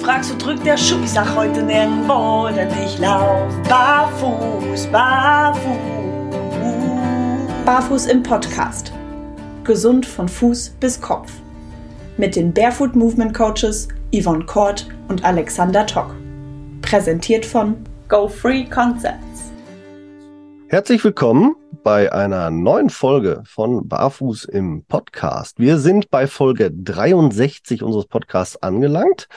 fragst, wo drückt der Schuh? Ich sag heute nirgendwo, denn ich lauf barfuß, barfuß. Barfuß im Podcast. Gesund von Fuß bis Kopf. Mit den Barefoot Movement Coaches Yvonne Kort und Alexander Tock. Präsentiert von Go Free Concepts. Herzlich willkommen bei einer neuen Folge von Barfuß im Podcast. Wir sind bei Folge 63 unseres Podcasts angelangt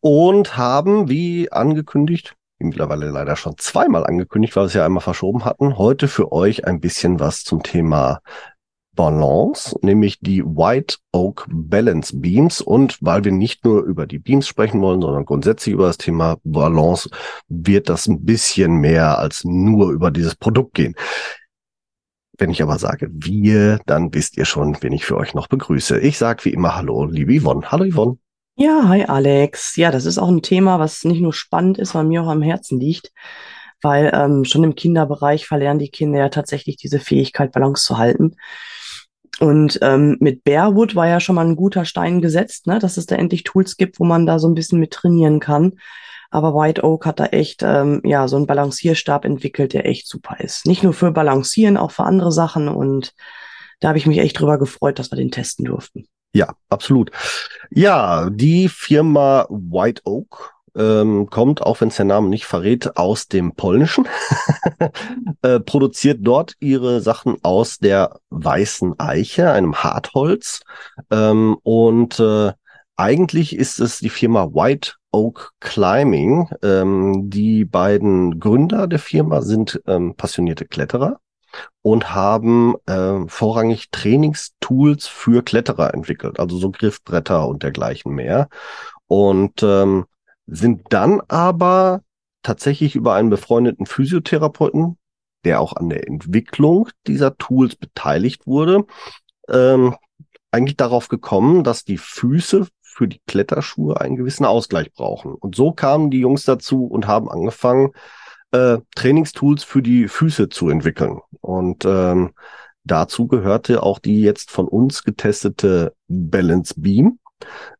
und haben, wie angekündigt, mittlerweile leider schon zweimal angekündigt, weil wir es ja einmal verschoben hatten, heute für euch ein bisschen was zum Thema Balance, nämlich die White Oak Balance Beams. Und weil wir nicht nur über die Beams sprechen wollen, sondern grundsätzlich über das Thema Balance, wird das ein bisschen mehr als nur über dieses Produkt gehen. Wenn ich aber sage wir, dann wisst ihr schon, wen ich für euch noch begrüße. Ich sage wie immer Hallo, liebe Yvonne. Hallo Yvonne. Ja, hi Alex. Ja, das ist auch ein Thema, was nicht nur spannend ist, sondern mir auch am Herzen liegt, weil ähm, schon im Kinderbereich verlernen die Kinder ja tatsächlich diese Fähigkeit, Balance zu halten. Und ähm, mit Bearwood war ja schon mal ein guter Stein gesetzt, ne, dass es da endlich Tools gibt, wo man da so ein bisschen mit trainieren kann. Aber White Oak hat da echt ähm, ja so einen Balancierstab entwickelt, der echt super ist. Nicht nur für Balancieren, auch für andere Sachen. Und da habe ich mich echt drüber gefreut, dass wir den testen durften. Ja, absolut. Ja, die Firma White Oak ähm, kommt, auch wenn es der Name nicht verrät, aus dem Polnischen, äh, produziert dort ihre Sachen aus der weißen Eiche, einem Hartholz. Ähm, und äh, eigentlich ist es die Firma White Oak Climbing. Ähm, die beiden Gründer der Firma sind ähm, passionierte Kletterer und haben äh, vorrangig Trainingstools für Kletterer entwickelt, also so Griffbretter und dergleichen mehr. Und ähm, sind dann aber tatsächlich über einen befreundeten Physiotherapeuten, der auch an der Entwicklung dieser Tools beteiligt wurde, ähm, eigentlich darauf gekommen, dass die Füße für die Kletterschuhe einen gewissen Ausgleich brauchen. Und so kamen die Jungs dazu und haben angefangen, äh, Trainingstools für die Füße zu entwickeln. Und ähm, dazu gehörte auch die jetzt von uns getestete Balance Beam.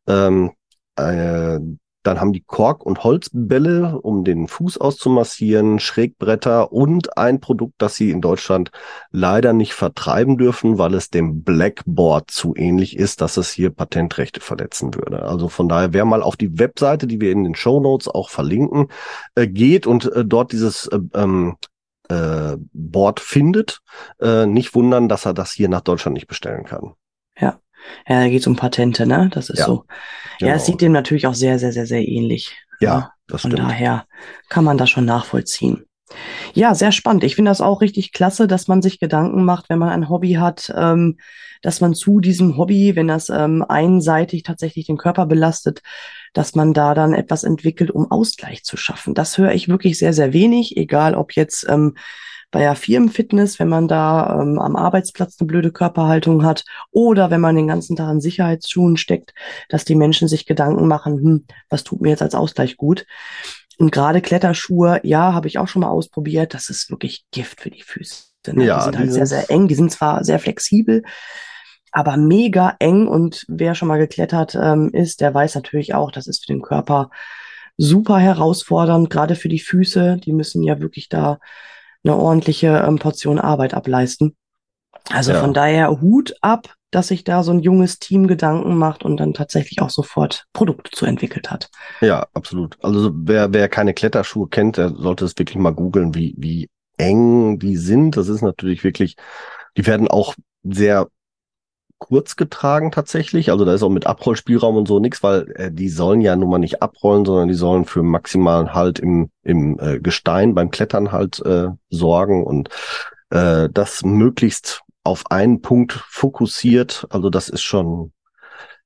Ähm, äh, dann haben die Kork- und Holzbälle, um den Fuß auszumassieren, Schrägbretter und ein Produkt, das sie in Deutschland leider nicht vertreiben dürfen, weil es dem Blackboard zu ähnlich ist, dass es hier Patentrechte verletzen würde. Also von daher, wer mal auf die Webseite, die wir in den Show Notes auch verlinken, äh, geht und äh, dort dieses äh, ähm, äh, Board findet, äh, nicht wundern, dass er das hier nach Deutschland nicht bestellen kann. Ja. Ja, da geht es um Patente, ne? Das ist ja, so. Genau. Ja, es sieht dem natürlich auch sehr, sehr, sehr, sehr ähnlich. Ja, ne? das Von stimmt. Von daher kann man das schon nachvollziehen. Ja, sehr spannend. Ich finde das auch richtig klasse, dass man sich Gedanken macht, wenn man ein Hobby hat, ähm, dass man zu diesem Hobby, wenn das ähm, einseitig tatsächlich den Körper belastet, dass man da dann etwas entwickelt, um Ausgleich zu schaffen. Das höre ich wirklich sehr, sehr wenig, egal ob jetzt ähm, bei der Firmenfitness, wenn man da ähm, am Arbeitsplatz eine blöde Körperhaltung hat oder wenn man den ganzen Tag in Sicherheitsschuhen steckt, dass die Menschen sich Gedanken machen, hm, was tut mir jetzt als Ausgleich gut? Und gerade Kletterschuhe, ja, habe ich auch schon mal ausprobiert. Das ist wirklich Gift für die Füße. Ne? Ja, die sind halt sehr, sehr eng. Die sind zwar sehr flexibel, aber mega eng. Und wer schon mal geklettert ähm, ist, der weiß natürlich auch, das ist für den Körper super herausfordernd, gerade für die Füße. Die müssen ja wirklich da eine ordentliche ähm, Portion Arbeit ableisten. Also ja. von daher Hut ab, dass sich da so ein junges Team Gedanken macht und dann tatsächlich auch sofort Produkte zu entwickelt hat. Ja, absolut. Also wer, wer keine Kletterschuhe kennt, der sollte es wirklich mal googeln, wie, wie eng die sind. Das ist natürlich wirklich, die werden auch sehr kurz getragen tatsächlich. Also da ist auch mit Abrollspielraum und so nichts, weil äh, die sollen ja nun mal nicht abrollen, sondern die sollen für maximalen Halt im, im äh, Gestein beim Klettern halt äh, sorgen und äh, das möglichst auf einen Punkt fokussiert. Also das ist schon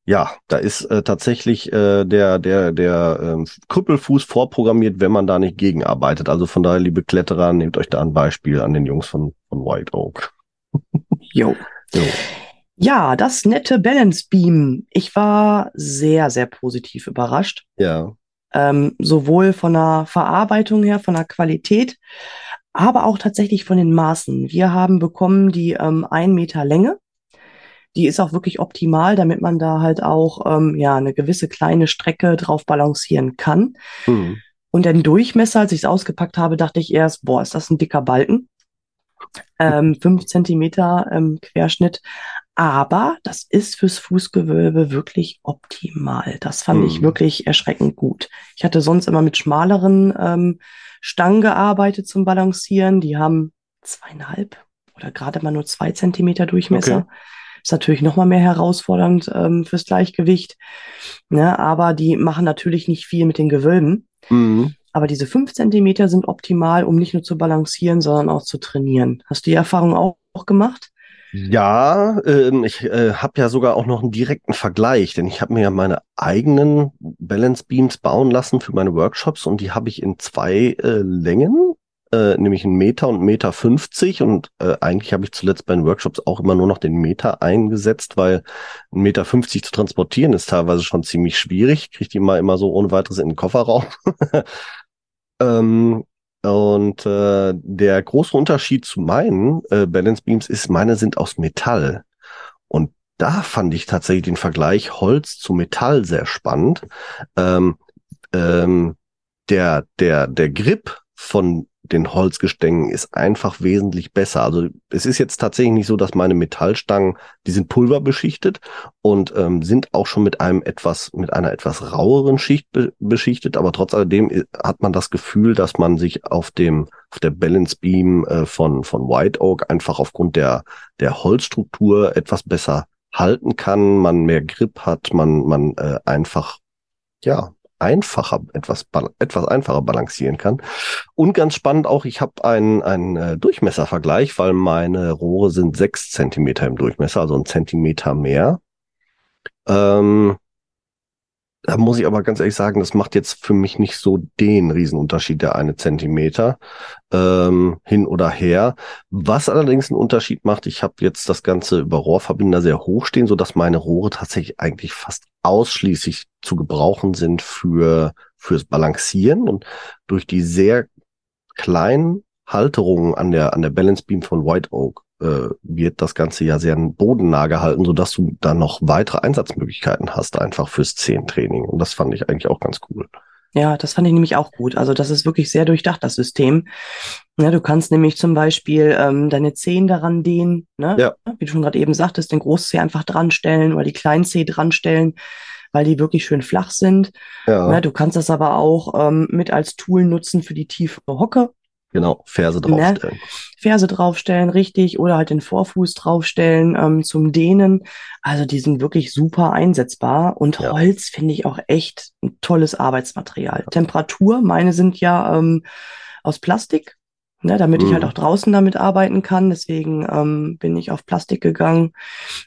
ja, da ist äh, tatsächlich äh, der der der ähm, Krüppelfuß vorprogrammiert, wenn man da nicht gegenarbeitet. Also von daher, liebe Kletterer, nehmt euch da ein Beispiel an den Jungs von von White Oak. jo. jo. Ja, das nette Balance Beam. Ich war sehr, sehr positiv überrascht. Ja. Ähm, sowohl von der Verarbeitung her, von der Qualität, aber auch tatsächlich von den Maßen. Wir haben bekommen die ähm, ein Meter Länge. die ist auch wirklich optimal, damit man da halt auch ähm, ja eine gewisse kleine Strecke drauf balancieren kann. Mhm. Und den Durchmesser, als ich es ausgepackt habe, dachte ich erst, boah, ist das ein dicker Balken? Ähm, fünf Zentimeter ähm, Querschnitt. Aber das ist fürs Fußgewölbe wirklich optimal. Das fand mhm. ich wirklich erschreckend gut. Ich hatte sonst immer mit schmaleren ähm, Stangen gearbeitet zum Balancieren. Die haben zweieinhalb oder gerade mal nur zwei Zentimeter Durchmesser. Okay. Ist natürlich noch mal mehr herausfordernd ähm, fürs Gleichgewicht. Ne? Aber die machen natürlich nicht viel mit den Gewölben. Mhm. Aber diese fünf Zentimeter sind optimal, um nicht nur zu balancieren, sondern auch zu trainieren. Hast du die Erfahrung auch, auch gemacht? Ja, ähm, ich äh, habe ja sogar auch noch einen direkten Vergleich, denn ich habe mir ja meine eigenen Balance Beams bauen lassen für meine Workshops und die habe ich in zwei äh, Längen äh, nämlich einen Meter und Meter 50 und äh, eigentlich habe ich zuletzt bei den Workshops auch immer nur noch den Meter eingesetzt, weil ein Meter 50 zu transportieren ist teilweise schon ziemlich schwierig. Kriegt die mal immer so ohne weiteres in den Kofferraum. ähm, und äh, der große Unterschied zu meinen äh, Balance Beams ist, meine sind aus Metall. Und da fand ich tatsächlich den Vergleich Holz zu Metall sehr spannend. Ähm, ähm, der, der, der Grip von den Holzgestängen ist einfach wesentlich besser. Also es ist jetzt tatsächlich nicht so, dass meine Metallstangen, die sind pulverbeschichtet und ähm, sind auch schon mit einem etwas, mit einer etwas raueren Schicht be beschichtet, aber trotz alledem äh, hat man das Gefühl, dass man sich auf dem, auf der Balance Beam äh, von, von White Oak einfach aufgrund der, der Holzstruktur etwas besser halten kann, man mehr Grip hat, man, man äh, einfach, ja, einfacher, etwas, etwas einfacher balancieren kann. Und ganz spannend auch, ich habe einen, einen äh, Durchmesservergleich, weil meine Rohre sind sechs Zentimeter im Durchmesser, also ein Zentimeter mehr. Ähm, da muss ich aber ganz ehrlich sagen, das macht jetzt für mich nicht so den Riesenunterschied, der eine Zentimeter ähm, hin oder her. Was allerdings einen Unterschied macht, ich habe jetzt das Ganze über Rohrverbinder sehr hoch stehen, so dass meine Rohre tatsächlich eigentlich fast ausschließlich zu gebrauchen sind für fürs Balancieren und durch die sehr kleinen Halterungen an der an der Balance Beam von White Oak äh, wird das Ganze ja sehr bodennah gehalten, sodass du dann noch weitere Einsatzmöglichkeiten hast, einfach fürs Zehentraining. Und das fand ich eigentlich auch ganz cool. Ja, das fand ich nämlich auch gut. Also das ist wirklich sehr durchdacht, das System. Ja, du kannst nämlich zum Beispiel ähm, deine Zehen daran dehnen, ne? ja. wie du schon gerade eben sagtest, den Großzeh einfach dran stellen oder die Kleinzeh dran stellen, weil die wirklich schön flach sind. Ja. ja du kannst das aber auch ähm, mit als Tool nutzen für die tiefe Hocke. Genau, Ferse ne? draufstellen. Ne? Ferse draufstellen, richtig, oder halt den Vorfuß draufstellen ähm, zum Dehnen. Also die sind wirklich super einsetzbar und ja. Holz finde ich auch echt ein tolles Arbeitsmaterial. Ja. Temperatur, meine sind ja ähm, aus Plastik, ne, damit mhm. ich halt mhm. auch draußen damit arbeiten kann. Deswegen ähm, bin ich auf Plastik gegangen.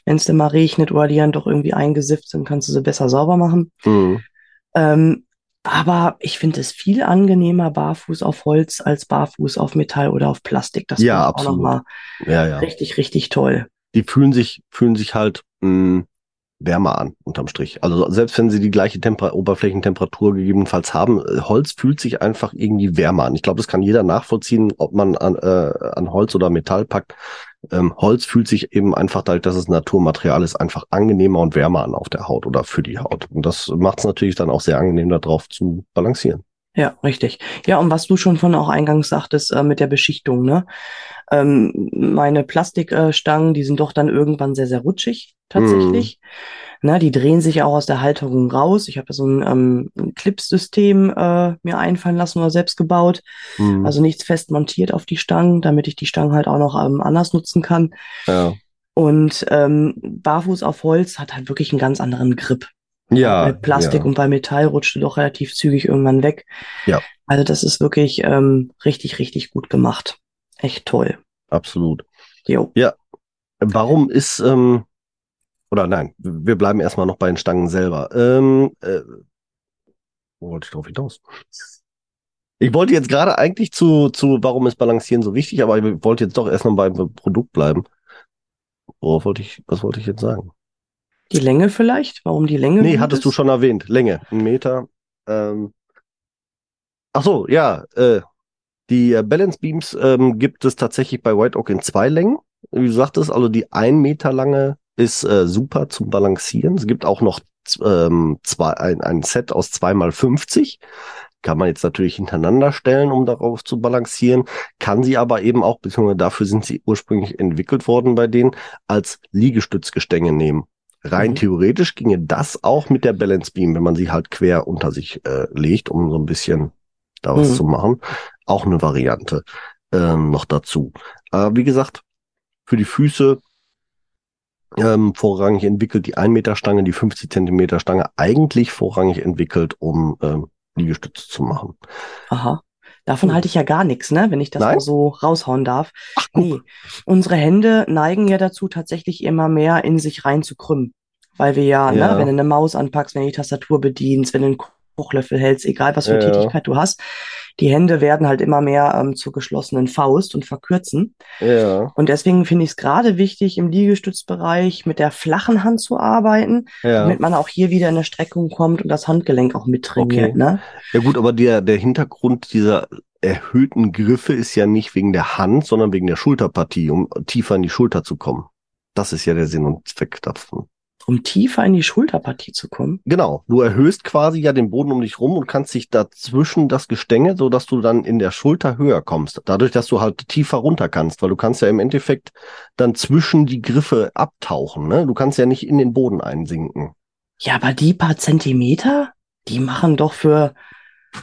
Wenn es denn mal regnet oder die dann doch irgendwie eingesifft sind, kannst du sie besser sauber machen. Mhm. Ähm, aber ich finde es viel angenehmer barfuß auf Holz als barfuß auf Metall oder auf Plastik. Das ja, absolut. auch nochmal ja, ja. richtig, richtig toll. Die fühlen sich, fühlen sich halt mh, hm, wärmer an, unterm Strich. Also selbst wenn sie die gleiche Temper Oberflächentemperatur gegebenenfalls haben, äh, Holz fühlt sich einfach irgendwie wärmer an. Ich glaube, das kann jeder nachvollziehen, ob man an, äh, an Holz oder Metall packt. Ähm, Holz fühlt sich eben einfach dadurch, dass es Naturmaterial ist, einfach angenehmer und wärmer an auf der Haut oder für die Haut. Und das macht es natürlich dann auch sehr angenehm, darauf zu balancieren. Ja, richtig. Ja, und was du schon von auch eingangs sagtest äh, mit der Beschichtung, ne? Ähm, meine Plastikstangen, äh, die sind doch dann irgendwann sehr, sehr rutschig, tatsächlich. Mm. Ne, die drehen sich auch aus der Halterung raus. Ich habe so ein, ähm, Clipsystem äh, mir einfallen lassen oder selbst gebaut. Mm. Also nichts fest montiert auf die Stangen, damit ich die Stangen halt auch noch ähm, anders nutzen kann. Ja. Und ähm, Barfuß auf Holz hat halt wirklich einen ganz anderen Grip. Ja. Bei Plastik ja. und bei Metall rutscht du doch relativ zügig irgendwann weg. Ja. Also das ist wirklich ähm, richtig, richtig gut gemacht. Echt toll. Absolut. Jo. Ja. Warum ist, ähm, oder nein, wir bleiben erstmal noch bei den Stangen selber. Ähm, äh, wo wollte ich drauf hinaus? Ich wollte jetzt gerade eigentlich zu, zu, warum ist Balancieren so wichtig, aber ich wollte jetzt doch erstmal beim Produkt bleiben. Worauf wollte ich, was wollte ich jetzt sagen? Die Länge vielleicht? Warum die Länge? Nee, hattest ist? du schon erwähnt. Länge, ein Meter. Ähm. Ach so, ja. Äh, die äh, Balance Beams ähm, gibt es tatsächlich bei White Oak in zwei Längen. Wie du sagtest, also die ein Meter lange ist äh, super zum Balancieren. Es gibt auch noch ähm, zwei, ein, ein Set aus 2x50. Kann man jetzt natürlich hintereinander stellen, um darauf zu balancieren. Kann sie aber eben auch, beziehungsweise dafür sind sie ursprünglich entwickelt worden bei denen, als Liegestützgestänge nehmen. Rein mhm. theoretisch ginge das auch mit der Balance Beam, wenn man sie halt quer unter sich äh, legt, um so ein bisschen da was mhm. zu machen. Auch eine Variante ähm, noch dazu. Aber wie gesagt, für die Füße ähm, vorrangig entwickelt, die 1 Meter Stange, die 50 Zentimeter Stange eigentlich vorrangig entwickelt, um ähm, Liegestütze zu machen. Aha. Davon halte ich ja gar nichts, ne? wenn ich das Nein? mal so raushauen darf. Ach, nee, unsere Hände neigen ja dazu, tatsächlich immer mehr in sich rein zu krümmen. Weil wir ja, ne, ja. Ne, wenn du eine Maus anpackst, wenn du die Tastatur bedienst, wenn du einen Hochlöffel hältst, egal was für ja, Tätigkeit du hast, die Hände werden halt immer mehr ähm, zur geschlossenen Faust und verkürzen. Ja. Und deswegen finde ich es gerade wichtig, im Liegestützbereich mit der flachen Hand zu arbeiten, ja. damit man auch hier wieder in eine Streckung kommt und das Handgelenk auch mittrainiert. Okay. Ne? Ja gut, aber der, der Hintergrund dieser erhöhten Griffe ist ja nicht wegen der Hand, sondern wegen der Schulterpartie, um tiefer in die Schulter zu kommen. Das ist ja der Sinn und Zweck davon um tiefer in die Schulterpartie zu kommen. Genau, du erhöhst quasi ja den Boden um dich rum und kannst dich dazwischen das Gestänge, so dass du dann in der Schulter höher kommst. Dadurch, dass du halt tiefer runter kannst, weil du kannst ja im Endeffekt dann zwischen die Griffe abtauchen. Ne? Du kannst ja nicht in den Boden einsinken. Ja, aber die paar Zentimeter, die machen doch für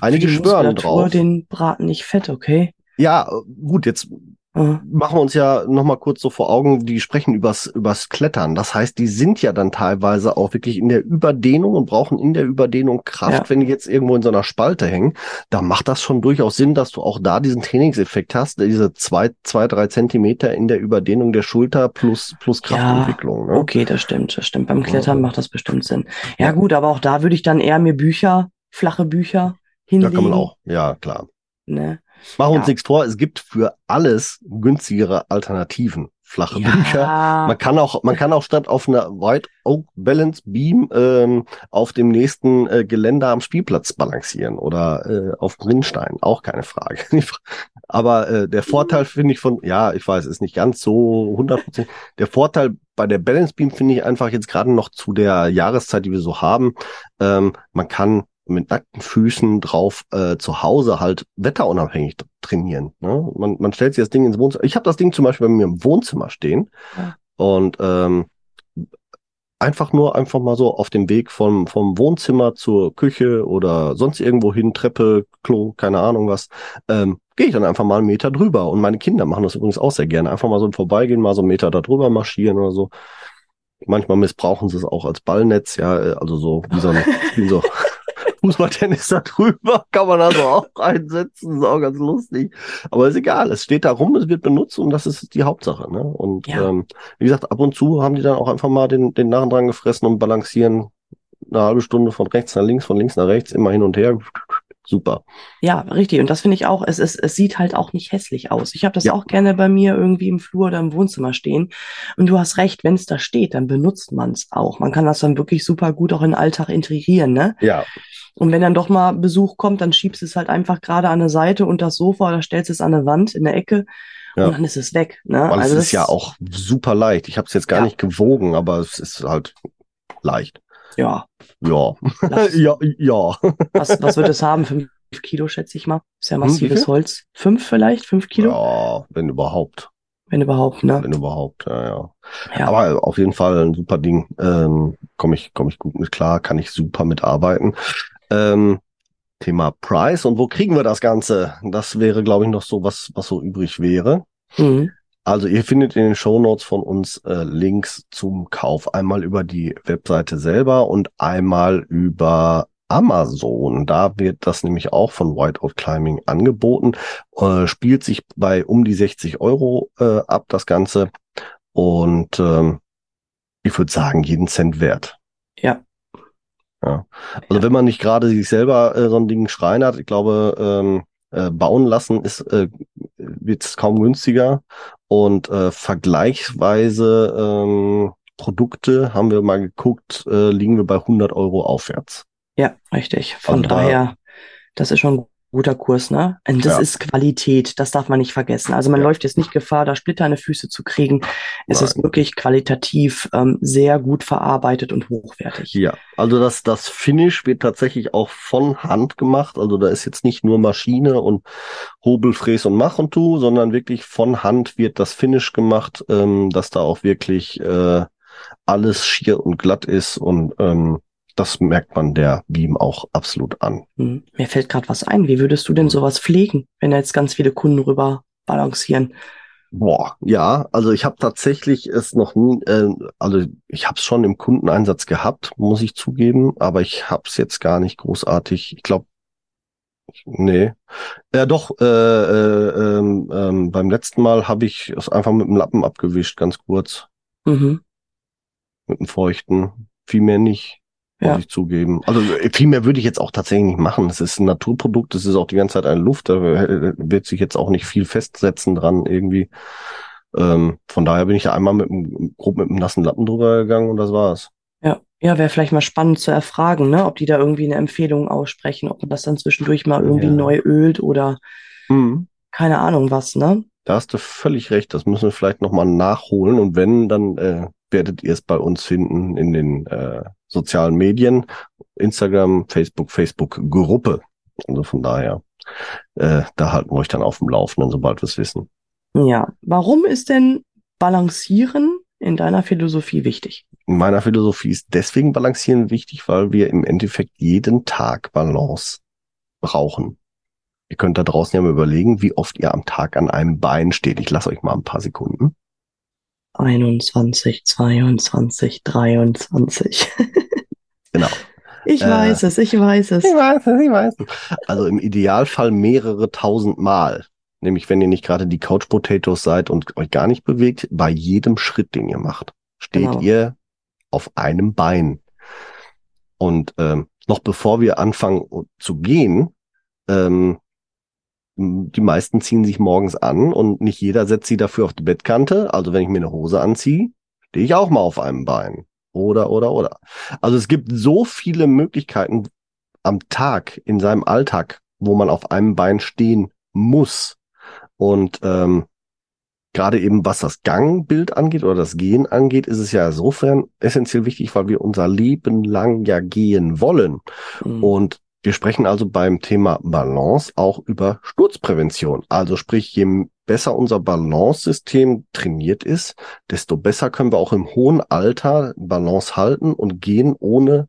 einige schwören drauf. den Braten nicht fett, okay? Ja, gut, jetzt Mhm. Machen wir uns ja nochmal kurz so vor Augen, die sprechen übers, übers Klettern. Das heißt, die sind ja dann teilweise auch wirklich in der Überdehnung und brauchen in der Überdehnung Kraft, ja. wenn die jetzt irgendwo in so einer Spalte hängen. Da macht das schon durchaus Sinn, dass du auch da diesen Trainingseffekt hast, diese zwei, zwei, drei Zentimeter in der Überdehnung der Schulter plus, plus Kraftentwicklung. Ja, ne? Okay, das stimmt, das stimmt. Beim Klettern ja. macht das bestimmt Sinn. Ja, gut, aber auch da würde ich dann eher mir Bücher, flache Bücher hinlegen. Da kann man auch, ja, klar. Ne? Machen wir ja. uns nichts vor, es gibt für alles günstigere Alternativen. Flache ja. Bücher. Man kann auch, man kann auch statt auf einer White Oak Balance Beam ähm, auf dem nächsten äh, Geländer am Spielplatz balancieren oder äh, auf Rinnstein. Auch keine Frage. Aber äh, der Vorteil finde ich von, ja, ich weiß, ist nicht ganz so 100%. Der Vorteil bei der Balance Beam finde ich einfach jetzt gerade noch zu der Jahreszeit, die wir so haben, ähm, man kann mit nackten Füßen drauf äh, zu Hause halt wetterunabhängig trainieren. Ne? Man, man stellt sich das Ding ins Wohnzimmer. Ich habe das Ding zum Beispiel bei mir im Wohnzimmer stehen ja. und ähm, einfach nur einfach mal so auf dem Weg vom, vom Wohnzimmer zur Küche oder sonst irgendwo hin, Treppe, Klo, keine Ahnung was, ähm, gehe ich dann einfach mal einen Meter drüber. Und meine Kinder machen das übrigens auch sehr gerne. Einfach mal so Vorbeigehen, mal so einen Meter da drüber marschieren oder so. Manchmal missbrauchen sie es auch als Ballnetz, ja, äh, also so wie so ein, wie so Fußballtennis da drüber, kann man also auch einsetzen, ist auch ganz lustig. Aber ist egal, es steht da rum, es wird benutzt und das ist die Hauptsache. Ne? Und ja. ähm, wie gesagt, ab und zu haben die dann auch einfach mal den, den Narren dran gefressen und balancieren eine halbe Stunde von rechts nach links, von links nach rechts, immer hin und her. Super. Ja, richtig. Und das finde ich auch, es, es, es sieht halt auch nicht hässlich aus. Ich habe das ja. auch gerne bei mir irgendwie im Flur oder im Wohnzimmer stehen. Und du hast recht, wenn es da steht, dann benutzt man es auch. Man kann das dann wirklich super gut auch in den Alltag integrieren, ne? Ja. Und wenn dann doch mal Besuch kommt, dann schiebst du es halt einfach gerade an der Seite und das Sofa oder stellst es an der Wand in der Ecke ja. und dann ist es weg. Ne? Weil also es ist ja auch super leicht. Ich habe es jetzt gar ja. nicht gewogen, aber es ist halt leicht. Ja. Ja. ja, ja. Was, was wird es haben? Fünf Kilo, schätze ich mal. Ist ja hm, massives Holz. Fünf vielleicht? Fünf Kilo? Ja, wenn überhaupt. Wenn überhaupt, ne? Wenn überhaupt, ja, ja. ja. Aber auf jeden Fall ein super Ding. Ähm, Komme ich, komm ich gut mit klar, kann ich super mitarbeiten. Ähm, Thema Price und wo kriegen wir das Ganze? Das wäre, glaube ich, noch so was, was so übrig wäre. Mhm. Also ihr findet in den Show Notes von uns äh, Links zum Kauf. Einmal über die Webseite selber und einmal über Amazon. Da wird das nämlich auch von Whiteout Climbing angeboten. Äh, spielt sich bei um die 60 Euro äh, ab, das Ganze. Und ähm, ich würde sagen, jeden Cent wert. Ja. ja. Also ja. wenn man nicht gerade sich selber äh, so ein Ding schreinert, ich glaube, ähm, äh, bauen lassen ist äh, wird es kaum günstiger. Und äh, vergleichsweise ähm, Produkte haben wir mal geguckt, äh, liegen wir bei 100 Euro aufwärts. Ja, richtig. Von also daher, da, das ist schon guter Kurs, ne? Und das Ja. ist Qualität, das darf man nicht vergessen. Also man Ja. läuft jetzt nicht Gefahr, da Splitter an die Füße zu kriegen. Es Nein. ist wirklich qualitativ ähm, sehr gut verarbeitet und hochwertig. Ja, also das, das Finish wird tatsächlich auch von Hand gemacht. Also da ist jetzt nicht nur Maschine und Hobel, Fräs und Mach und Tu, sondern wirklich von Hand wird das Finish gemacht, ähm, dass da auch wirklich äh, alles schier und glatt ist und ähm, das merkt man der Beam auch absolut an. Hm. Mir fällt gerade was ein. Wie würdest du denn sowas pflegen, wenn da jetzt ganz viele Kunden rüber balancieren? Boah, ja, also ich habe tatsächlich es noch nie, äh, also ich habe es schon im Kundeneinsatz gehabt, muss ich zugeben, aber ich habe es jetzt gar nicht großartig. Ich glaube, nee, ja doch. Äh, äh, ähm, ähm, beim letzten Mal habe ich es einfach mit dem Lappen abgewischt, ganz kurz, Mhm. mit dem feuchten, viel mehr nicht. Muss Ja. ich zugeben. Also äh, viel mehr würde ich jetzt auch tatsächlich nicht machen. Es ist ein Naturprodukt, es ist auch die ganze Zeit eine Luft, da äh, wird sich jetzt auch nicht viel festsetzen dran irgendwie. Ähm, von daher bin ich da einmal mit einem, grob mit einem nassen Lappen drüber gegangen und das war's. Ja, ja, wäre vielleicht mal spannend zu erfragen, ne? Ob die da irgendwie eine Empfehlung aussprechen, ob man das dann zwischendurch mal irgendwie Ja. neu ölt oder Mhm. keine Ahnung was, ne? Da hast du völlig recht. Das müssen wir vielleicht nochmal nachholen. Und wenn, dann äh, werdet ihr es bei uns finden in den äh, sozialen Medien. Instagram, Facebook, Facebook-Gruppe. Also von daher, äh, da halten wir euch dann auf dem Laufenden, sobald wir es wissen. Ja. Warum ist denn Balancieren in deiner Philosophie wichtig? In meiner Philosophie ist deswegen Balancieren wichtig, weil wir im Endeffekt jeden Tag Balance brauchen. Ihr könnt da draußen ja mal überlegen, wie oft ihr am Tag an einem Bein steht. Ich lasse euch mal ein paar Sekunden. 21, 22, 23. Genau. Ich Äh, weiß es, ich weiß es. weiß es, ich weiß es. Also im Idealfall mehrere tausend Mal. Nämlich, wenn ihr nicht gerade die Couch Potatoes seid und euch gar nicht bewegt, bei jedem Schritt, den ihr macht, steht Genau. ihr auf einem Bein. Und ähm, noch bevor wir anfangen zu gehen, ähm, die meisten ziehen sich morgens an und nicht jeder setzt sie dafür auf die Bettkante. Also wenn ich mir eine Hose anziehe, stehe ich auch mal auf einem Bein. Oder, oder, oder. Also es gibt so viele Möglichkeiten am Tag, in seinem Alltag, wo man auf einem Bein stehen muss. Und ähm, gerade eben was das Gangbild angeht oder das Gehen angeht, ist es ja insofern essentiell wichtig, weil wir unser Leben lang ja gehen wollen. Mhm. Und wir sprechen also beim Thema Balance auch über Sturzprävention. Also sprich, je besser unser Balance-System trainiert ist, desto besser können wir auch im hohen Alter Balance halten und gehen ohne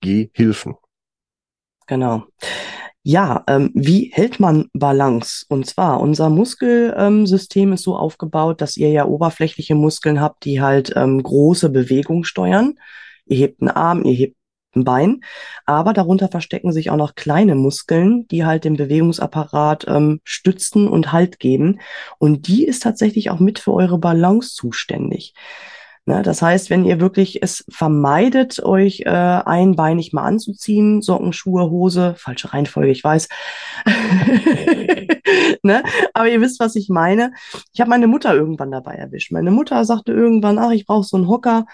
Gehhilfen. Genau. Ja, ähm, wie hält man Balance? Und zwar, unser Muskelsystem ähm, ist so aufgebaut, dass ihr ja oberflächliche Muskeln habt, die halt ähm, große Bewegung steuern. Ihr hebt einen Arm, ihr hebt Bein, aber darunter verstecken sich auch noch kleine Muskeln, die halt den Bewegungsapparat ähm, stützen und Halt geben. Und die ist tatsächlich auch mit für eure Balance zuständig. Ne, das heißt, wenn ihr wirklich es vermeidet, euch äh, einbeinig mal anzuziehen, Socken, Schuhe, Hose, falsche Reihenfolge, ich weiß. ne? Aber ihr wisst, was ich meine. Ich habe meine Mutter irgendwann dabei erwischt. Meine Mutter sagte irgendwann, ach, ich brauche so einen Hocker.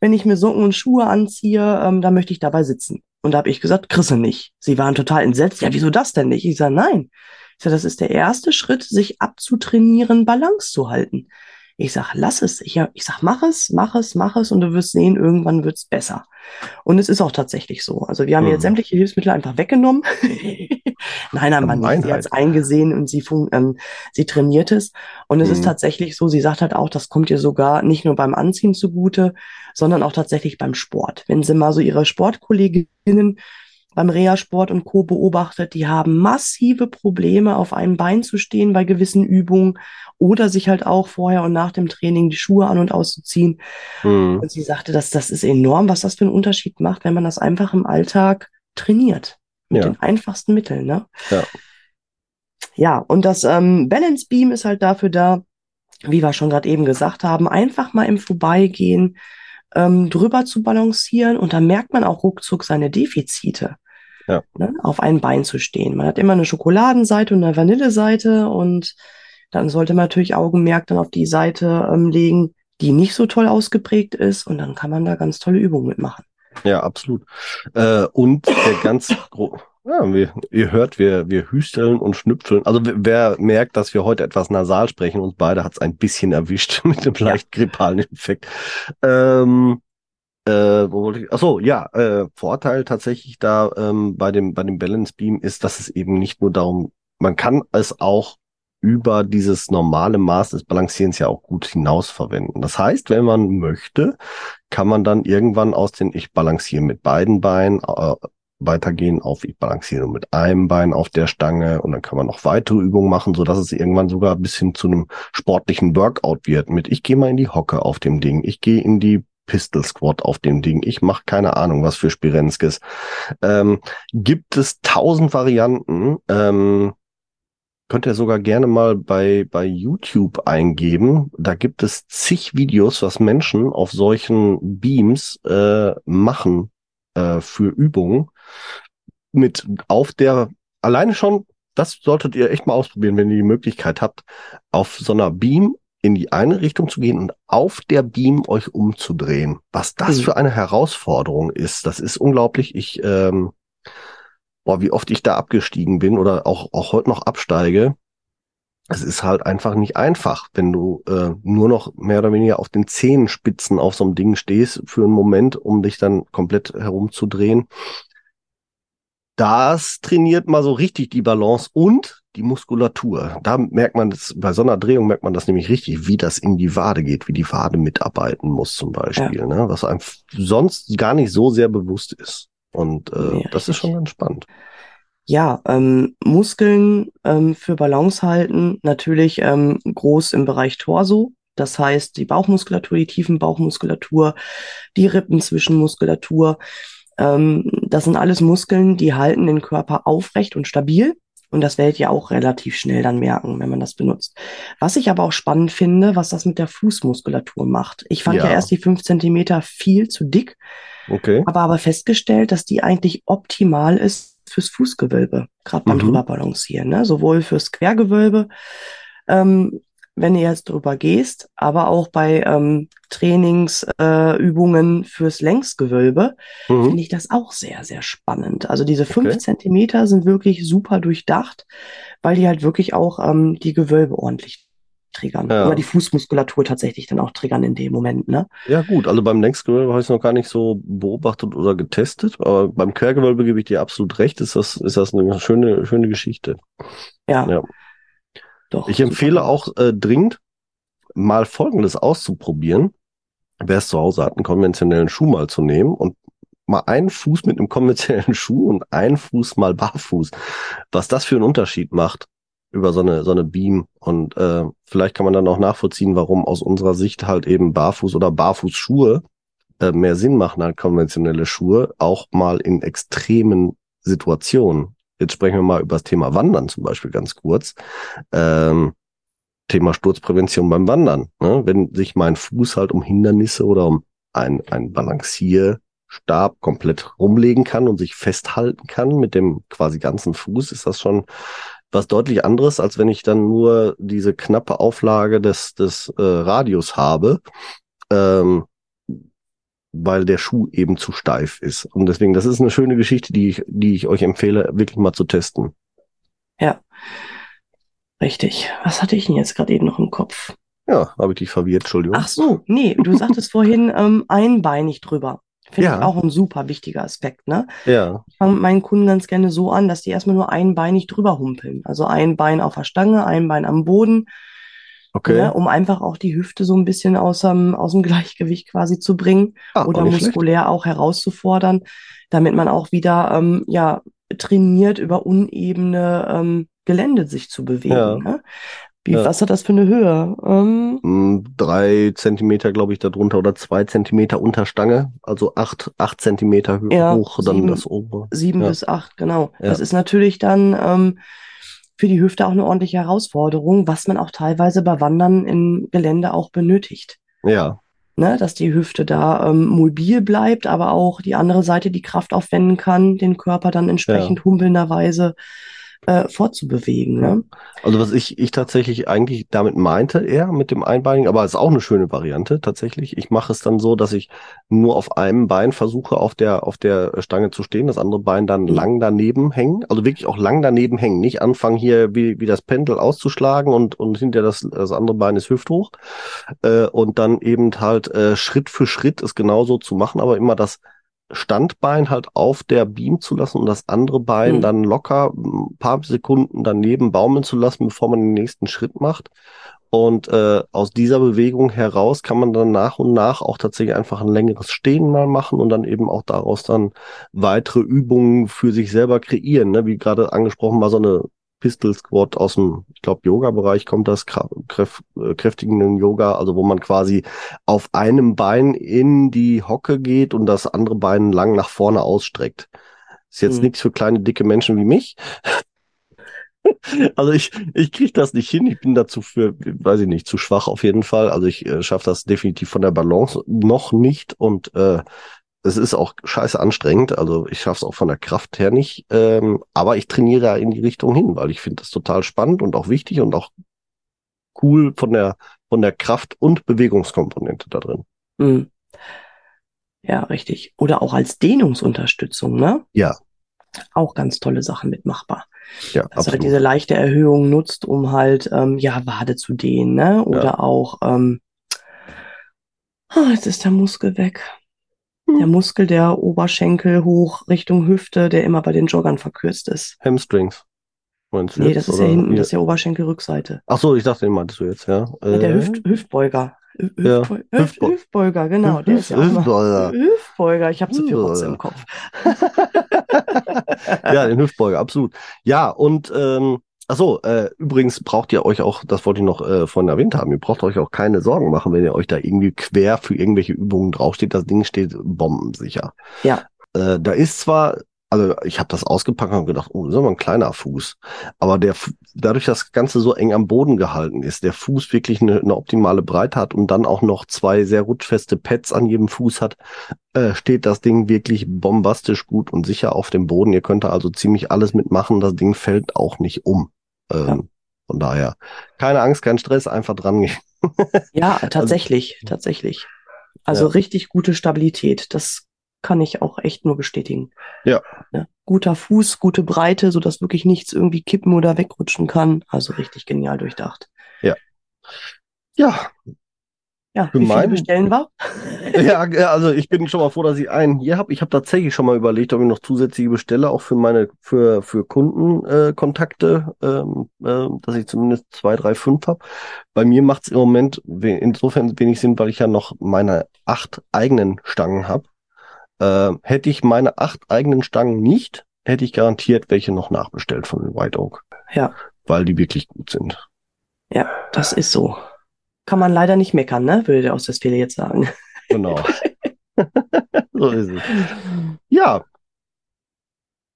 Wenn ich mir Socken und Schuhe anziehe, ähm, dann möchte ich dabei sitzen. Und da habe ich gesagt, Chrisse nicht. Sie waren total entsetzt. Ja, wieso das denn nicht? Ich sage, nein. Ich sage, das ist der erste Schritt, sich abzutrainieren, Balance zu halten. Ich sag, lass es. Ich, ich sag, mach es, mach es, mach es und du wirst sehen, irgendwann wird's besser. Und es ist auch tatsächlich so. Also wir haben Mhm. jetzt sämtliche Hilfsmittel einfach weggenommen. nein, haben wir nicht. Sie hat's eingesehen und sie, ähm, sie trainiert es. Und es ist Mhm. tatsächlich so, sie sagt halt auch, das kommt ihr sogar nicht nur beim Anziehen zugute, sondern auch tatsächlich beim Sport. Wenn sie mal so ihre Sportkolleginnen beim Reha-Sport und Co. beobachtet, die haben massive Probleme, auf einem Bein zu stehen bei gewissen Übungen oder sich halt auch vorher und nach dem Training die Schuhe an- und auszuziehen. Mhm. Und sie sagte, dass das ist enorm, was das für einen Unterschied macht, wenn man das einfach im Alltag trainiert. Mit Ja. den einfachsten Mitteln, ne? Ja. Ja, und das ähm, Balance Beam ist halt dafür da, wie wir schon gerade eben gesagt haben, einfach mal im Vorbeigehen ähm, drüber zu balancieren und dann merkt man auch ruckzuck seine Defizite. Ja. Ne, auf ein Bein zu stehen. Man hat immer eine Schokoladenseite und eine Vanilleseite und dann sollte man natürlich Augenmerk dann auf die Seite ähm, legen, die nicht so toll ausgeprägt ist und dann kann man da ganz tolle Übungen mitmachen. Ja, absolut. Äh, und der ganz Ja, wir, ihr hört, wir, wir hüsteln und schnüpfeln. Also wer merkt, dass wir heute etwas nasal sprechen, uns beide hat es ein bisschen erwischt mit dem leicht grippalen Infekt. Ähm, äh, wo wollte ich? Achso, ja, äh, Vorteil tatsächlich da ähm, bei dem bei dem Balance Beam ist, dass es eben nicht nur darum, man kann es auch über dieses normale Maß des Balancierens ja auch gut hinaus verwenden. Das heißt, wenn man möchte, kann man dann irgendwann aus den Ich balanciere mit beiden Beinen äh, weitergehen auf Ich balanciere nur mit einem Bein auf der Stange und dann kann man noch weitere Übungen machen, so dass es irgendwann sogar bis hin zu einem sportlichen Workout wird mit ich gehe mal in die Hocke auf dem Ding, ich gehe in die Pistol Squat auf dem Ding. Ich mache keine Ahnung, was für Spirenskis. Ähm, gibt es tausend Varianten. Ähm, könnt ihr sogar gerne mal bei, bei YouTube eingeben. Da gibt es zig Videos, was Menschen auf solchen Beams äh, machen äh, für Übungen. Mit auf der, alleine schon, das solltet ihr echt mal ausprobieren, wenn ihr die Möglichkeit habt, auf so einer Beam in die eine Richtung zu gehen und auf der Beam euch umzudrehen. Was das mhm. für eine Herausforderung ist, das ist unglaublich. Ich ähm, boah, wie oft ich da abgestiegen bin oder auch, auch heute noch absteige. Es ist halt einfach nicht einfach, wenn du äh, nur noch mehr oder weniger auf den Zehenspitzen auf so einem Ding stehst für einen Moment, um dich dann komplett herumzudrehen. Das trainiert mal so richtig die Balance und die Muskulatur. Da merkt man das, bei so einer Drehung merkt man das nämlich richtig, wie das in die Wade geht, wie die Wade mitarbeiten muss zum Beispiel, ja. ne? was einem sonst gar nicht so sehr bewusst ist. Und äh, nee, das ist schon ganz spannend. Ja, ähm, Muskeln ähm, für Balance halten, natürlich ähm, groß im Bereich Torso. Das heißt, die Bauchmuskulatur, die tiefen Bauchmuskulatur, die Rippenzwischenmuskulatur. Ähm, das sind alles Muskeln, die halten den Körper aufrecht und stabil. Und das werdet ihr auch relativ schnell dann merken, wenn man das benutzt. Was ich aber auch spannend finde, was das mit der Fußmuskulatur macht. Ich fand ja, ja erst die fünf Zentimeter viel zu dick. Okay. Habe aber festgestellt, dass die eigentlich optimal ist fürs Fußgewölbe, gerade beim mhm. drüber balancieren, ne? sowohl fürs Quergewölbe, ähm, wenn du jetzt drüber gehst, aber auch bei ähm, Trainingsübungen äh, fürs Längsgewölbe mhm. finde ich das auch sehr, sehr spannend. Also diese fünf okay. Zentimeter sind wirklich super durchdacht, weil die halt wirklich auch ähm, die Gewölbe ordentlich triggern. Ja. Oder die Fußmuskulatur tatsächlich dann auch triggern in dem Moment, ne? Ja, gut. Also beim Längsgewölbe habe ich es noch gar nicht so beobachtet oder getestet, aber beim Quergewölbe gebe ich dir absolut recht. Ist das, ist das eine schöne, schöne Geschichte. Ja. ja. Doch. Ich empfehle auch äh, dringend, mal Folgendes auszuprobieren. Wer es zu Hause hat, einen konventionellen Schuh mal zu nehmen und mal einen Fuß mit einem konventionellen Schuh und einen Fuß mal barfuß. Was das für einen Unterschied macht über so eine, so eine Beam. Und äh, vielleicht kann man dann auch nachvollziehen, warum aus unserer Sicht halt eben Barfuß oder Barfußschuhe äh, mehr Sinn machen als konventionelle Schuhe, auch mal in extremen Situationen. Jetzt sprechen wir mal über das Thema Wandern zum Beispiel ganz kurz. Ähm, Thema Sturzprävention beim Wandern. Ne? Wenn sich mein Fuß halt um Hindernisse oder um ein, ein Balancierstab komplett rumlegen kann und sich festhalten kann mit dem quasi ganzen Fuß, ist das schon was deutlich anderes, als wenn ich dann nur diese knappe Auflage des, des äh, Radius habe, ähm, weil der Schuh eben zu steif ist. Und deswegen, das ist eine schöne Geschichte, die ich, die ich euch empfehle, wirklich mal zu testen. Ja, richtig. Was hatte ich denn jetzt gerade eben noch im Kopf? Ja, habe ich dich verwirrt, Entschuldigung. Ach so, nee, du sagtest vorhin ähm, einbeinig drüber. Finde ja. ich auch ein super wichtiger Aspekt. Ne? Ja. Ich fange mit meinen Kunden ganz gerne so an, dass die erstmal nur einbeinig drüber humpeln. Also ein Bein auf der Stange, ein Bein am Boden. Okay. Ne, um einfach auch die Hüfte so ein bisschen aus dem, aus dem Gleichgewicht quasi zu bringen ah, oder auch muskulär schlecht. auch herauszufordern, damit man auch wieder ähm, ja, trainiert, über unebene ähm, Gelände sich zu bewegen. Ja. Ne? Wie, ja. Was hat das für eine Höhe? Ähm, mm, drei Zentimeter, glaube ich, darunter oder zwei Zentimeter unter Stange, also acht, acht Zentimeter ja, hoch, dann das obere. Sieben bis acht, genau. Das ist natürlich dann ähm, für die Hüfte auch eine ordentliche Herausforderung, was man auch teilweise bei Wandern im Gelände auch benötigt. Ja. Ne, dass die Hüfte da ähm, mobil bleibt, aber auch die andere Seite die Kraft aufwenden kann, den Körper dann entsprechend humpelnderweise äh, fortzubewegen. Ne? Also was ich, ich tatsächlich eigentlich damit meinte, eher mit dem Einbeinigen, aber es ist auch eine schöne Variante tatsächlich. Ich mache es dann so, dass ich nur auf einem Bein versuche, auf der, auf der Stange zu stehen, das andere Bein dann lang daneben hängen, also wirklich auch lang daneben hängen, nicht anfangen hier wie, wie das Pendel auszuschlagen und, und hinter das, das andere Bein ist hüfthoch äh, und dann eben halt äh, Schritt für Schritt ist genauso zu machen, aber immer das Standbein halt auf der Beam zu lassen und das andere Bein mhm. dann locker ein paar Sekunden daneben baumeln zu lassen, bevor man den nächsten Schritt macht. Und äh, aus dieser Bewegung heraus kann man dann nach und nach auch tatsächlich einfach ein längeres Stehen mal machen und dann eben auch daraus dann weitere Übungen für sich selber kreieren. Ne? Wie gerade angesprochen war so eine Pistol Squat aus dem, ich glaube, Yoga-Bereich kommt das, kräf äh, kräftigenden Yoga, also wo man quasi auf einem Bein in die Hocke geht und das andere Bein lang nach vorne ausstreckt. Ist jetzt hm. nichts für kleine, dicke Menschen wie mich. also ich, ich kriege das nicht hin. Ich bin dazu für, weiß ich nicht, zu schwach auf jeden Fall. Also ich äh, schaffe das definitiv von der Balance noch nicht und äh, es ist auch scheiße anstrengend, also ich schaffe es auch von der Kraft her nicht, ähm, aber ich trainiere da in die Richtung hin, weil ich finde das total spannend und auch wichtig und auch cool von der von der Kraft und Bewegungskomponente da drin. Mhm. Ja, richtig. Oder auch als Dehnungsunterstützung, ne? Ja. Auch ganz tolle Sachen mitmachbar. Ja, Dass absolut. halt diese leichte Erhöhung nutzt, um halt ähm, ja Wade zu dehnen, ne? Oder ja. auch ähm, oh, jetzt ist der Muskel weg. Der hm. Muskel der Oberschenkel hoch Richtung Hüfte, der immer bei den Joggern verkürzt ist. Hamstrings. Meinst du nee, jetzt, das ist ja hinten, das ist ja Oberschenkelrückseite. Ach so, ich dachte, den meintest du jetzt, ja. Äh, der Hüft, Hüftbeuger. Hüft, ja. Hüft, Hüftbeuger, genau. Der ist ja Hüftbeuger. Hüftbeuger. Ich habe zu viel Rotze im Kopf. ja, den Hüftbeuger, absolut. Ja, und ähm, Ach so, äh, übrigens braucht ihr euch auch, das wollte ich noch äh, vorhin erwähnt haben, ihr braucht euch auch keine Sorgen machen, wenn ihr euch da irgendwie quer für irgendwelche Übungen draufsteht. Das Ding steht bombensicher. Ja. Äh, da ist zwar, also ich habe das ausgepackt und gedacht, oh, das ist aber ein kleiner Fuß. Aber der dadurch, dass das Ganze so eng am Boden gehalten ist, der Fuß wirklich eine, eine optimale Breite hat und dann auch noch zwei sehr rutschfeste Pads an jedem Fuß hat, äh, steht das Ding wirklich bombastisch gut und sicher auf dem Boden. Ihr könnt da also ziemlich alles mitmachen. Das Ding fällt auch nicht um. Ähm, ja. Von daher, keine Angst, kein Stress, einfach dran gehen. ja, also tatsächlich, also, tatsächlich. Also ja. richtig gute Stabilität. Das kann ich auch echt nur bestätigen. Ja. ja. Guter Fuß, gute Breite, so dass wirklich nichts irgendwie kippen oder wegrutschen kann. Also richtig genial durchdacht. Ja. Ja, ja, wie viele bestellen wir? ja, also ich bin schon mal froh, dass ich einen hier habe. Ich habe tatsächlich schon mal überlegt, ob ich noch zusätzliche bestelle, auch für meine, für, für Kundenkontakte, äh, ähm, äh, dass ich zumindest zwei, drei, fünf habe. Bei mir macht es im Moment insofern wenig Sinn, weil ich ja noch meine acht eigenen Stangen habe. Äh, hätte ich meine acht eigenen Stangen nicht, hätte ich garantiert welche noch nachbestellt von White Oak. Ja. Weil die wirklich gut sind. Ja, das ist so kann man leider nicht meckern, ne? Würde der Ostwestfäle jetzt sagen. Genau. so ist es. Ja.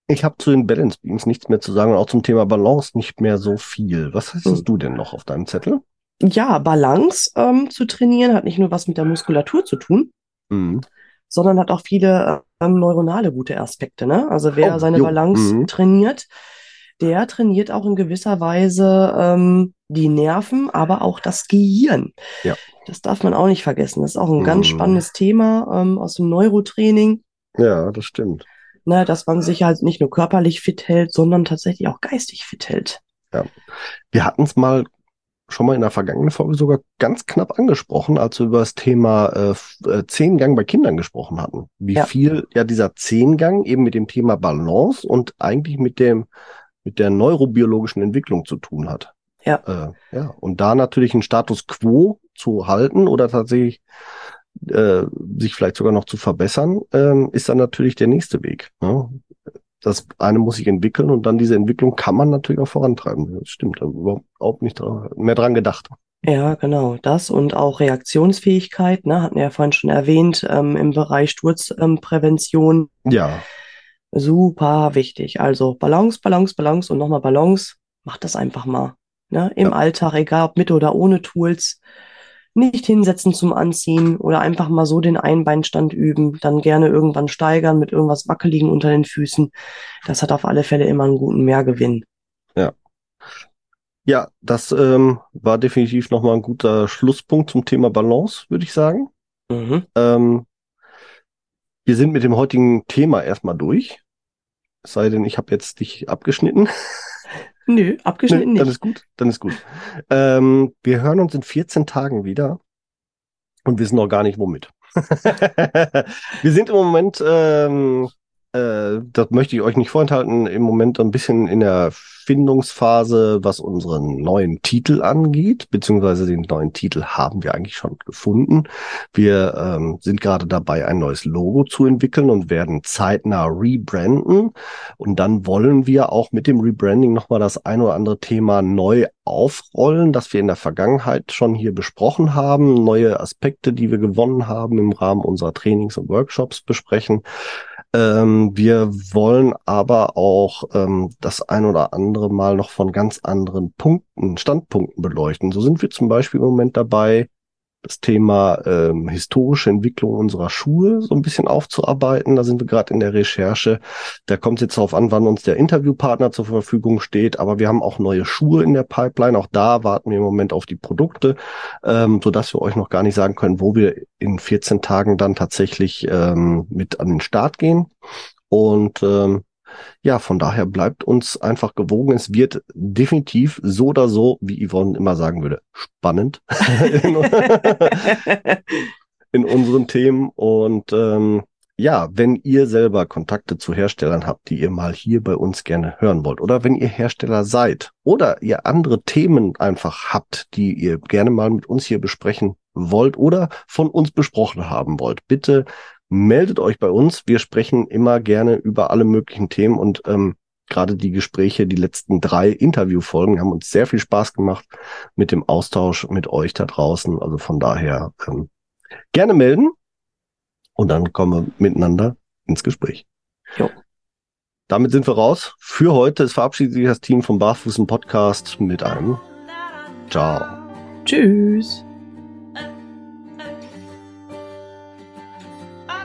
Ich habe zu den Balance Beams nichts mehr zu sagen und auch zum Thema Balance nicht mehr so viel. Was hast hm. du denn noch auf deinem Zettel? Ja, Balance ähm, zu trainieren hat nicht nur was mit der Muskulatur zu tun, mhm. sondern hat auch viele ähm, neuronale gute Aspekte. Ne? Also wer oh, seine jo. Balance mhm. trainiert, der trainiert auch in gewisser Weise ähm, die Nerven, aber auch das Gehirn. Ja. Das darf man auch nicht vergessen. Das ist auch ein mhm. ganz spannendes Thema ähm, aus dem Neurotraining. Ja, das stimmt. Ne, dass man sich halt nicht nur körperlich fit hält, sondern tatsächlich auch geistig fit hält. Ja. Wir hatten es mal schon mal in der vergangenen Folge sogar ganz knapp angesprochen, als wir über das Thema äh, äh, Zehngang bei Kindern gesprochen hatten. Wie ja. viel ja dieser Zehngang eben mit dem Thema Balance und eigentlich mit dem mit der neurobiologischen Entwicklung zu tun hat. Ja. Äh, ja. Und da natürlich einen Status quo zu halten oder tatsächlich äh, sich vielleicht sogar noch zu verbessern, ähm, ist dann natürlich der nächste Weg. Ne? Das eine muss sich entwickeln und dann diese Entwicklung kann man natürlich auch vorantreiben. Das stimmt, überhaupt nicht mehr dran gedacht. Ja, genau, das und auch Reaktionsfähigkeit, ne, hatten wir ja vorhin schon erwähnt, ähm, im Bereich Sturzprävention. Ähm, ja. Super wichtig. Also Balance, Balance, Balance und nochmal Balance. Macht das einfach mal. Ne? Im ja. Alltag, egal ob mit oder ohne Tools. Nicht hinsetzen zum Anziehen oder einfach mal so den Einbeinstand üben, dann gerne irgendwann steigern mit irgendwas Wackeligen unter den Füßen. Das hat auf alle Fälle immer einen guten Mehrgewinn. Ja, das ähm, war definitiv nochmal ein guter Schlusspunkt zum Thema Balance, würde ich sagen. Mhm. Ähm, wir sind mit dem heutigen Thema erstmal durch. Es sei denn, ich habe jetzt dich abgeschnitten. Nö, abgeschnitten Nö, nicht. Dann ist gut, dann ist gut. Ähm, wir hören uns in 14 Tagen wieder und wissen noch gar nicht womit. wir sind im Moment ähm, äh, das möchte ich euch nicht vorenthalten, im Moment ein bisschen in der Findungsphase, was unseren neuen Titel angeht, beziehungsweise den neuen Titel haben wir eigentlich schon gefunden. Wir ähm, sind gerade dabei, ein neues Logo zu entwickeln und werden zeitnah rebranden. Und dann wollen wir auch mit dem Rebranding nochmal das ein oder andere Thema neu aufrollen, das wir in der Vergangenheit schon hier besprochen haben, neue Aspekte, die wir gewonnen haben im Rahmen unserer Trainings und Workshops besprechen. Ähm, wir wollen aber auch ähm, das ein oder andere Mal noch von ganz anderen Punkten, Standpunkten beleuchten. So sind wir zum Beispiel im Moment dabei, das Thema ähm, historische Entwicklung unserer Schuhe so ein bisschen aufzuarbeiten. Da sind wir gerade in der Recherche. Da kommt es jetzt darauf an, wann uns der Interviewpartner zur Verfügung steht. Aber wir haben auch neue Schuhe in der Pipeline. Auch da warten wir im Moment auf die Produkte, ähm, sodass wir euch noch gar nicht sagen können, wo wir in 14 Tagen dann tatsächlich ähm, mit an den Start gehen. Und ähm, ja, von daher bleibt uns einfach gewogen. Es wird definitiv so oder so, wie Yvonne immer sagen würde, spannend in, in unseren Themen. Und ähm, ja, wenn ihr selber Kontakte zu Herstellern habt, die ihr mal hier bei uns gerne hören wollt, oder wenn ihr Hersteller seid, oder ihr andere Themen einfach habt, die ihr gerne mal mit uns hier besprechen wollt oder von uns besprochen haben wollt, bitte meldet euch bei uns. Wir sprechen immer gerne über alle möglichen Themen und ähm, gerade die Gespräche, die letzten drei Interviewfolgen haben uns sehr viel Spaß gemacht mit dem Austausch mit euch da draußen. Also von daher ähm, gerne melden und dann kommen wir miteinander ins Gespräch. Jo. Damit sind wir raus. Für heute. Es verabschiedet sich das Team vom Barfußen Podcast mit einem Ciao. Tschüss.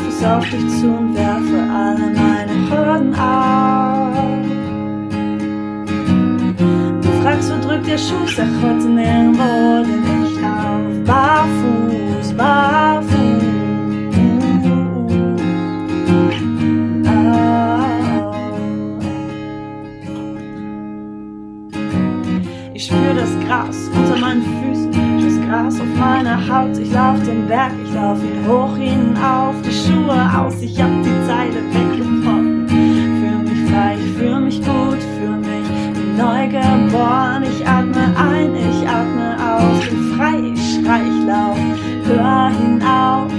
Lauf barfuß auf dich zu und werfe alle meine Hürden ab. Du fragst, wo drückt der Schuh? Sag heute nirgendwo, denn ich lauf barfuß, barfuß. Gras unter meinen Füßen, das Gras auf meiner Haut. Ich lauf den Berg, ich lauf ihn hoch hinauf, die Schuhe aus, ich hab die Zeile weggebrochen. Fühl mich frei, ich fühl mich gut, fühl mich neu geboren. Ich atme ein, ich atme aus, bin frei, ich schrei, ich lauf, hör hinauf,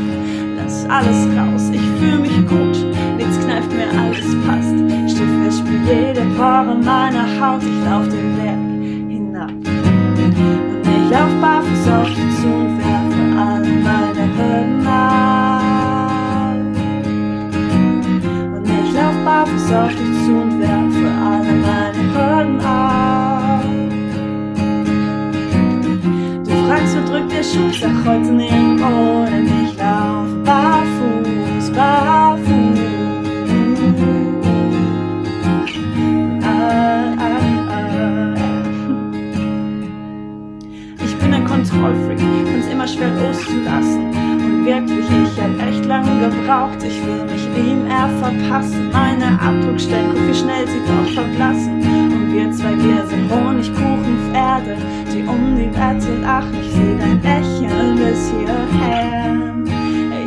lass alles raus. Ich fühl mich gut, nichts kneift mir, alles passt. Stief fest, spür jede Pore meiner Haut, ich lauf den Berg lauf barfuß auf die zu und werfe alle meine Hürden ab. Und ich lauf barfuß auf dich zu und werfe alle meine Hürden ab. Du fragst, wo drückt der Schuh? Sag heute nirgendwo, denn ich lauf barfuß, barfuß. Ich Find's immer schwer loszulassen. Und wirklich, ich hab echt lange gebraucht. Ich will mich ihm eher verpassen. Meine Abdruckstellen, guck wie schnell sie doch verblassen. Und wir zwei, wir sind Honigkuchenpferde, die um die Wette lachen. Ich seh dein Lächeln bis hierher.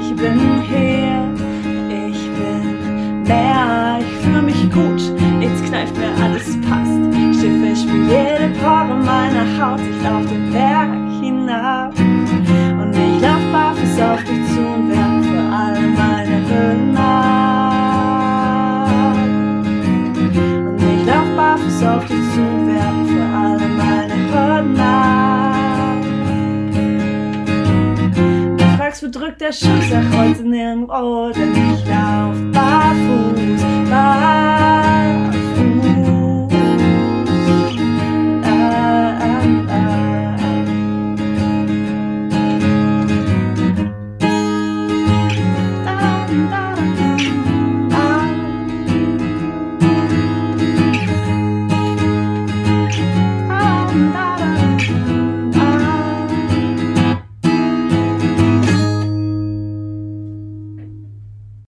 Ich bin hier, ich bin mehr. Ich fühle mich gut, jetzt kneift mir alles passt. Schiffe spielt jede Pore meiner Haut. Ich lauf den Berg hinab. Und ich lauf barfuß auf dich zu und werf für alle meine Hürden ab. Und ich lauf barfuß auf dich zu und werf für alle meine Hürden ab. Du fragst, wo drückt der Schuh? Sag heute nirgendwo, denn ich lauf barfuß, barfuß.